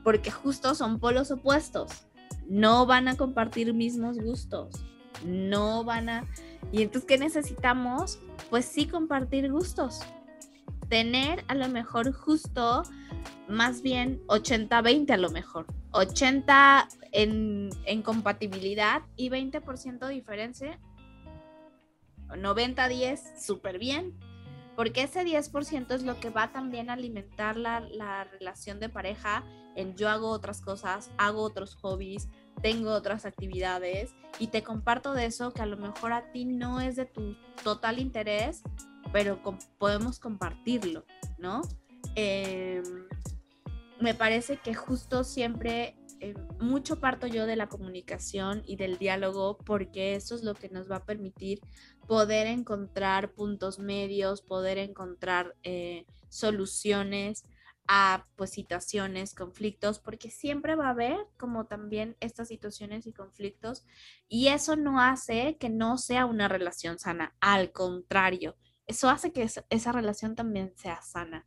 porque justo son polos opuestos. no van a compartir mismos gustos, no van a... Y entonces, ¿qué necesitamos? Pues sí compartir gustos. Tener a lo mejor justo, más bien 80-20 a lo mejor. 80 en, en compatibilidad y 20% diferencia. 90-10, súper bien. Porque ese 10% es lo que va también a alimentar la, la relación de pareja en yo hago otras cosas, hago otros hobbies, tengo otras actividades y te comparto de eso que a lo mejor a ti no es de tu total interés, pero podemos compartirlo, ¿no? Em, me parece que justo siempre eh, mucho parto yo de la comunicación y del diálogo porque eso es lo que nos va a permitir poder encontrar puntos medios, poder encontrar eh, soluciones a pues situaciones, conflictos, porque siempre va a haber como también estas situaciones y conflictos y eso no hace que no sea una relación sana, al contrario, eso hace que esa relación también sea sana.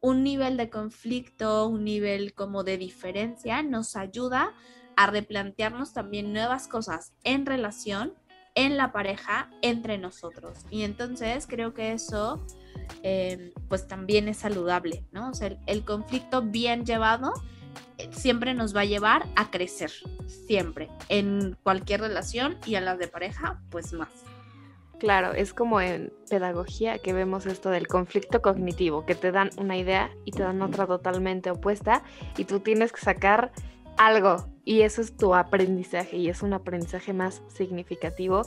Un nivel de conflicto, un nivel como de diferencia nos ayuda a replantearnos también nuevas cosas en relación, en la pareja, entre nosotros. Y entonces creo que eso Em, pues también es saludable, ¿no? O sea, el, conflicto bien llevado eh, siempre nos va a llevar a crecer, siempre, en cualquier relación y en las de pareja, pues más. Claro, es como en pedagogía que vemos esto del conflicto cognitivo, que te dan una idea y te dan otra totalmente opuesta y tú tienes que sacar algo y eso es tu aprendizaje y es un aprendizaje más significativo,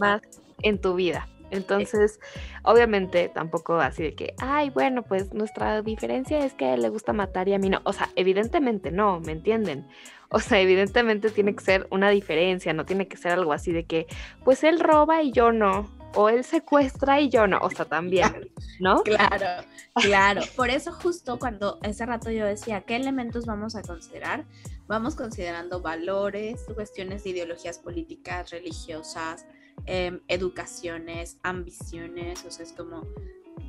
más en tu vida. Entonces, obviamente tampoco así de que, ay, bueno, pues nuestra diferencia es que a él le gusta matar y a mí no. O sea, evidentemente no, ¿me entienden? O sea, evidentemente tiene que ser una diferencia, no tiene que ser algo así de que, pues él roba y yo no. O él secuestra y yo no. O sea, también, ¿no? Claro, claro. Por eso justo cuando ese rato yo decía, ¿qué elementos vamos a considerar? Vamos considerando valores, cuestiones de ideologías políticas, religiosas, Em, educaciones, ambiciones, o sea, es como,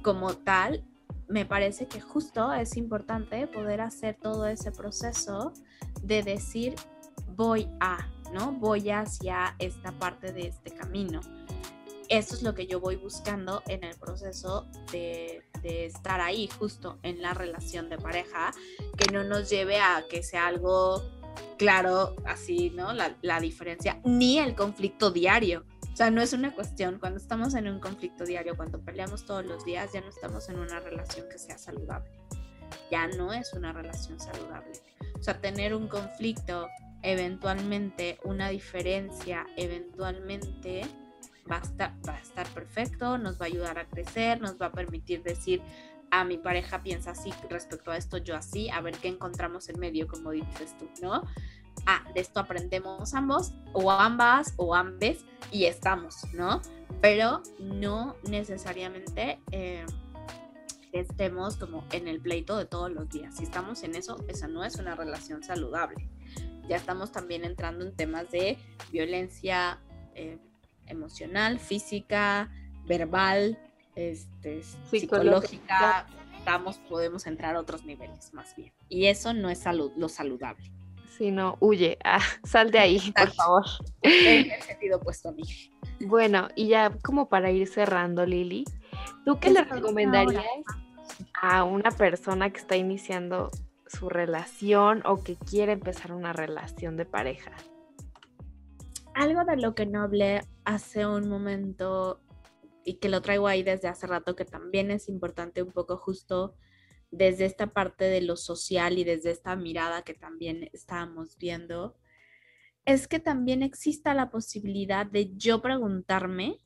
como tal, me parece que justo es importante poder hacer todo ese proceso de decir voy a, ¿no? Voy hacia esta parte de este camino. Eso es lo que yo voy buscando en el proceso de, estar ahí, justo en la relación de pareja, que no nos lleve a que sea algo claro, así, ¿no? La, la diferencia, ni el conflicto diario, o sea, no es una cuestión, cuando estamos en un conflicto diario, cuando peleamos todos los días, ya no estamos en una relación que sea saludable. Ya no es una relación saludable. O sea, tener un conflicto, eventualmente una diferencia, eventualmente va a estar, va a estar perfecto, nos va a ayudar a crecer, nos va a permitir decir, a mi pareja piensa así respecto a esto, yo así, a ver qué encontramos en medio, como dices tú, ¿no? ah, de esto aprendemos ambos, o ambas, o ambes, y estamos, ¿no? Pero no necesariamente eh, estemos como en el pleito de todos los días. Si estamos en eso, esa no es una relación saludable. Ya estamos también entrando en temas de violencia eh, emocional, física, verbal, este, psicológica. Estamos, podemos entrar a otros niveles más bien. Y eso no es salud, lo saludable. Si no, huye, ah, sal de ahí, por favor. En el sentido opuesto a mí. Bueno, y ya como para ir cerrando, Lili, ¿tú qué le recomendarías a una persona que está iniciando su relación o que quiere empezar una relación de pareja? Algo de lo que no hablé hace un momento y que lo traigo ahí desde hace rato, que también es importante un poco justo desde esta parte de lo social y desde esta mirada que también estábamos viendo, es que también exista la posibilidad de yo preguntarme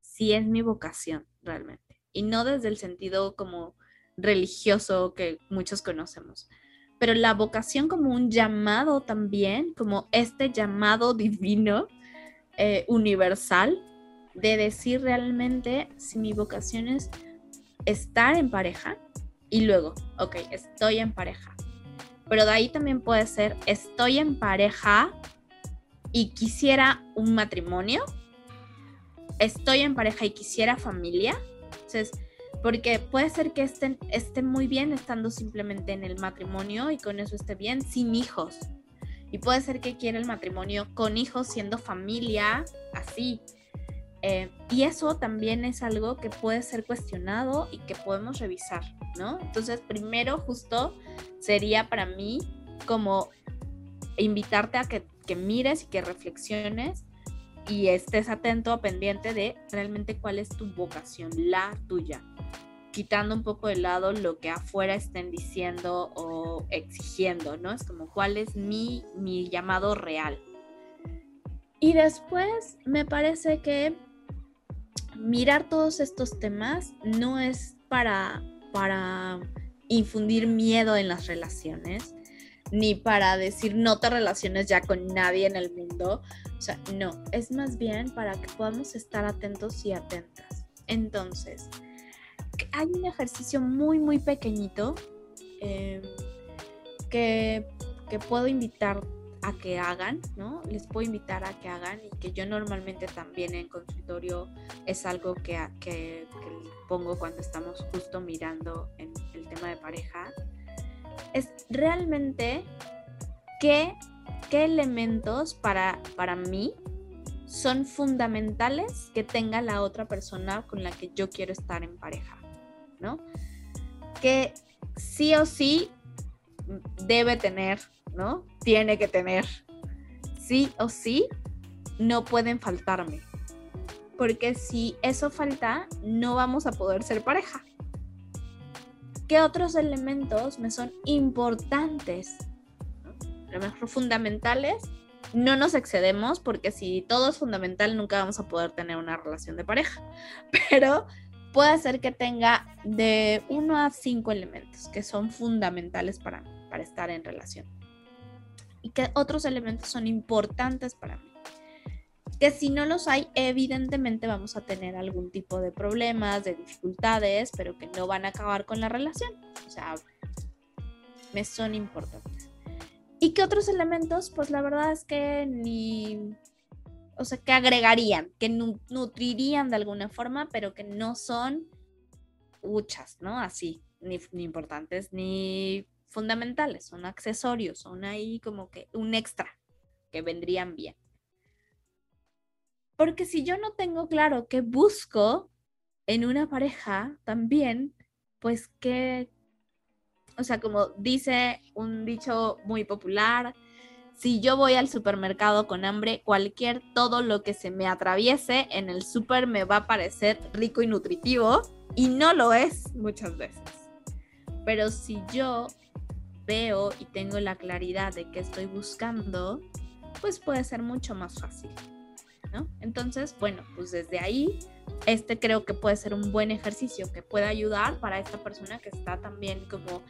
si es mi vocación realmente. Y no desde el sentido como religioso que muchos conocemos, pero la vocación como un llamado también, como este llamado divino, eh, universal, de decir realmente si mi vocación es estar en pareja y luego, ok, estoy en pareja. Pero de ahí también puede ser, estoy en pareja y quisiera un matrimonio. Estoy en pareja y quisiera familia. Entonces, porque puede ser que estén, estén muy bien estando simplemente en el matrimonio y con eso esté bien, sin hijos. Y puede ser que quiera el matrimonio con hijos, siendo familia, así. Eh, y eso también es algo que puede ser cuestionado y que podemos revisar, ¿no? Entonces, primero justo sería para mí como invitarte a que, que mires y que reflexiones y estés atento, pendiente de realmente cuál es tu vocación, la tuya, quitando un poco de lado lo que afuera estén diciendo o exigiendo, ¿no? Es como cuál es mi, mi llamado real. Y después me parece que mirar todos estos temas no es para, para infundir miedo en las relaciones, ni para decir no te relaciones ya con nadie en el mundo. O sea, no, es más bien para que podamos estar atentos y atentas. Entonces, hay un ejercicio muy, muy pequeñito em, que, que puedo invitar a que hagan, ¿no? Les puedo invitar a que hagan y que yo normalmente también en consultorio es algo que, que, pongo cuando estamos justo mirando en el tema de pareja, es realmente qué, qué elementos para, para mí son fundamentales que tenga la otra persona con la que yo quiero estar en pareja, ¿no? Que sí o sí debe tener ¿no? Tiene que tener. Sí o sí, no pueden faltarme. Porque si eso falta, no vamos a poder ser pareja. ¿Qué otros elementos me son importantes? Lo mejor fundamentales. No nos excedemos porque si todo es fundamental nunca vamos a poder tener una relación de pareja. Pero puede ser que tenga de uno a cinco elementos que son fundamentales para, para estar en relación y que otros elementos son importantes para mí. Que si no los hay, evidentemente vamos a tener algún tipo de problemas, de dificultades, pero que no van a acabar con la relación. O sea, me son importantes. ¿Y qué otros elementos? Pues la verdad es que ni, o sea, que agregarían, que nutrirían de alguna forma, pero que no son muchas, ¿no? Así, ni, ni importantes, ni fundamentales, son accesorios, son ahí como que un extra que vendrían bien. Porque si yo no tengo claro qué busco en una pareja, también, pues que, o sea, como dice un dicho muy popular, si yo voy al supermercado con hambre, cualquier todo lo que se me atraviese en el super me va a parecer rico y nutritivo y no lo es muchas veces. Pero si yo veo y tengo la claridad de qué estoy buscando, pues puede ser mucho más fácil. Entonces, bueno, pues desde ahí, este creo que puede ser un buen ejercicio que pueda ayudar para esta persona que está también como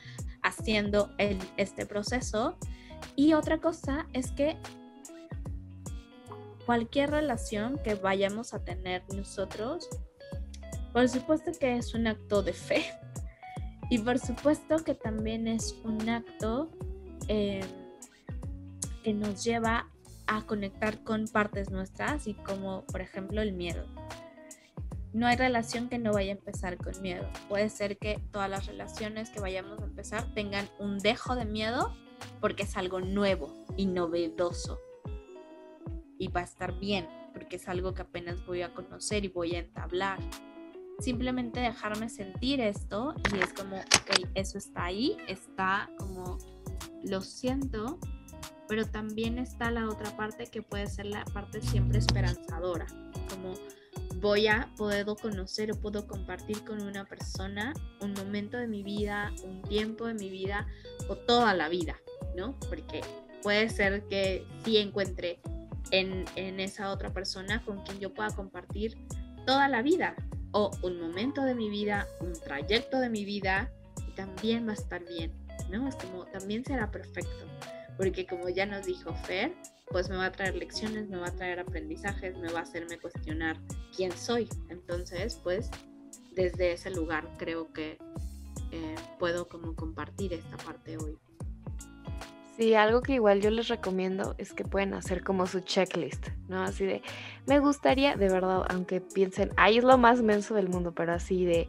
haciendo este proceso. Y otra cosa es que cualquier relación que vayamos a tener nosotros, por supuesto que es un acto de fe, y por supuesto que también es un acto em, que nos lleva a conectar con partes nuestras y como por ejemplo el miedo. No hay relación que no vaya a empezar con miedo. Puede ser que todas las relaciones que vayamos a empezar tengan un dejo de miedo porque es algo nuevo y novedoso. Y va a estar bien porque es algo que apenas voy a conocer y voy a entablar simplemente dejarme sentir esto y es como, ok, eso está ahí, está como, lo siento, pero también está la otra parte que puede ser la parte siempre esperanzadora, como voy a poder conocer o puedo compartir con una persona un momento de mi vida, un tiempo de mi vida o toda la vida, ¿no? Porque puede ser que sí encuentre en, en esa otra persona con quien yo pueda compartir toda la vida, o un momento de mi vida, un trayecto de mi vida y también va a estar bien, ¿no? Es como también será perfecto, porque como ya nos dijo Fer, pues me va a traer lecciones, me va a traer aprendizajes, me va a hacerme cuestionar quién soy. Entonces, pues desde ese lugar creo que eh, puedo como compartir esta parte hoy. Sí, algo que igual yo les recomiendo es que pueden hacer como su checklist, ¿no? Así de, me gustaría, de verdad, aunque piensen, ay, es lo más menso del mundo, pero así de,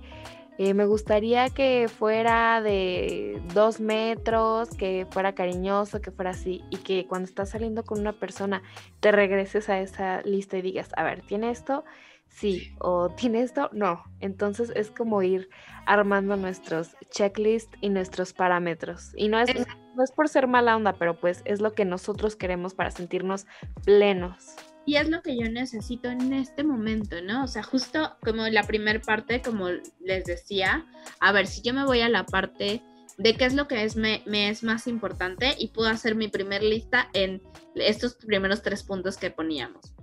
Eh, me gustaría que fuera de dos metros, que fuera cariñoso, que fuera así, y que cuando estás saliendo con una persona te regreses a esa lista y digas, a ver, ¿tiene esto? Sí, o ¿tiene esto? No. Entonces es como ir armando nuestros checklists y nuestros parámetros. Y no es, no es por ser mala onda, pero pues es lo que nosotros queremos para sentirnos plenos. Y es lo que yo necesito en este momento, ¿no? O sea, justo como la primera parte, como les decía, a ver, si yo me voy a la parte de qué es lo que es, me, me, es más importante y puedo hacer mi primer lista en estos primeros tres puntos que poníamos.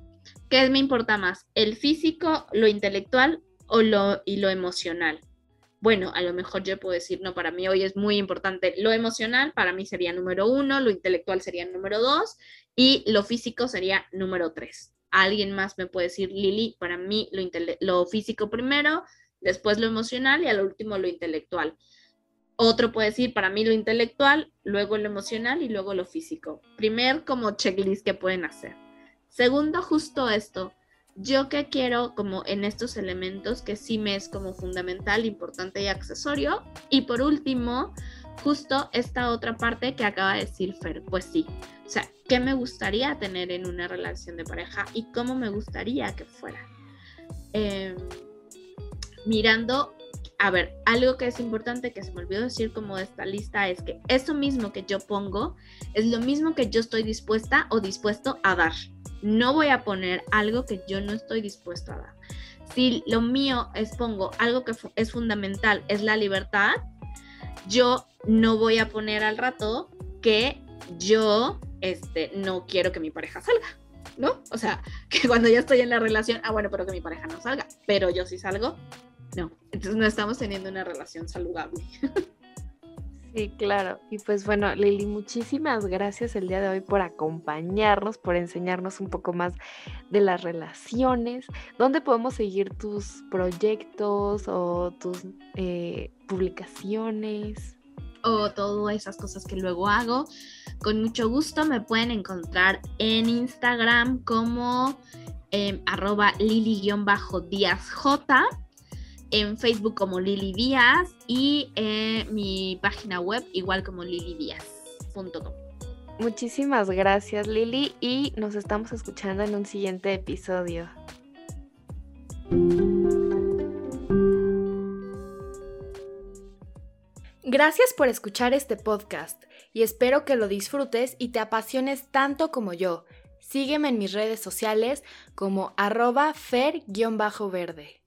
¿Qué me importa más? ¿El físico, lo intelectual o lo, y lo emocional? Bueno, a lo mejor yo puedo decir, no, para mí hoy es muy importante lo emocional, para mí sería número uno, lo intelectual sería número dos y lo físico sería número tres. Alguien más me puede decir, Lili, para mí lo, lo físico primero, después lo emocional y al último lo intelectual. Otro puede decir, para mí lo intelectual, luego lo emocional y luego lo físico. Primer como checklist que pueden hacer. Segundo, justo esto, yo que quiero como en estos elementos que sí me es como fundamental, importante y accesorio. Y por último, justo esta otra parte que acaba de decir Fer, pues sí, o sea, ¿qué me gustaría tener en una relación de pareja y cómo me gustaría que fuera? Em, mirando, a ver, algo que es importante que se me olvidó decir como esta lista es que eso mismo que yo pongo es lo mismo que yo estoy dispuesta o dispuesto a dar. No voy a poner algo que yo no estoy dispuesto a dar. Si lo mío es pongo algo que es fundamental, es la libertad, yo no voy a poner al rato que yo este, no quiero que mi pareja salga, ¿no? O sea, que cuando ya estoy en la relación, ah, bueno, pero que mi pareja no salga, pero yo sí salgo, no. Entonces no estamos teniendo una relación saludable. Sí, claro. Y pues bueno, Lili, muchísimas gracias el día de hoy por acompañarnos, por enseñarnos un poco más de las relaciones. ¿Dónde podemos seguir tus proyectos o tus eh, publicaciones? O todas esas cosas que luego hago. Con mucho gusto me pueden encontrar en Instagram como eh, arroba lili-díazj en Facebook como Lili Díaz y en mi página web igual como lilidíaz.com. Muchísimas gracias Lili y nos estamos escuchando en un siguiente episodio. Gracias por escuchar este podcast y espero que lo disfrutes y te apasiones tanto como yo. Sígueme en mis redes sociales como arroba fer-verde.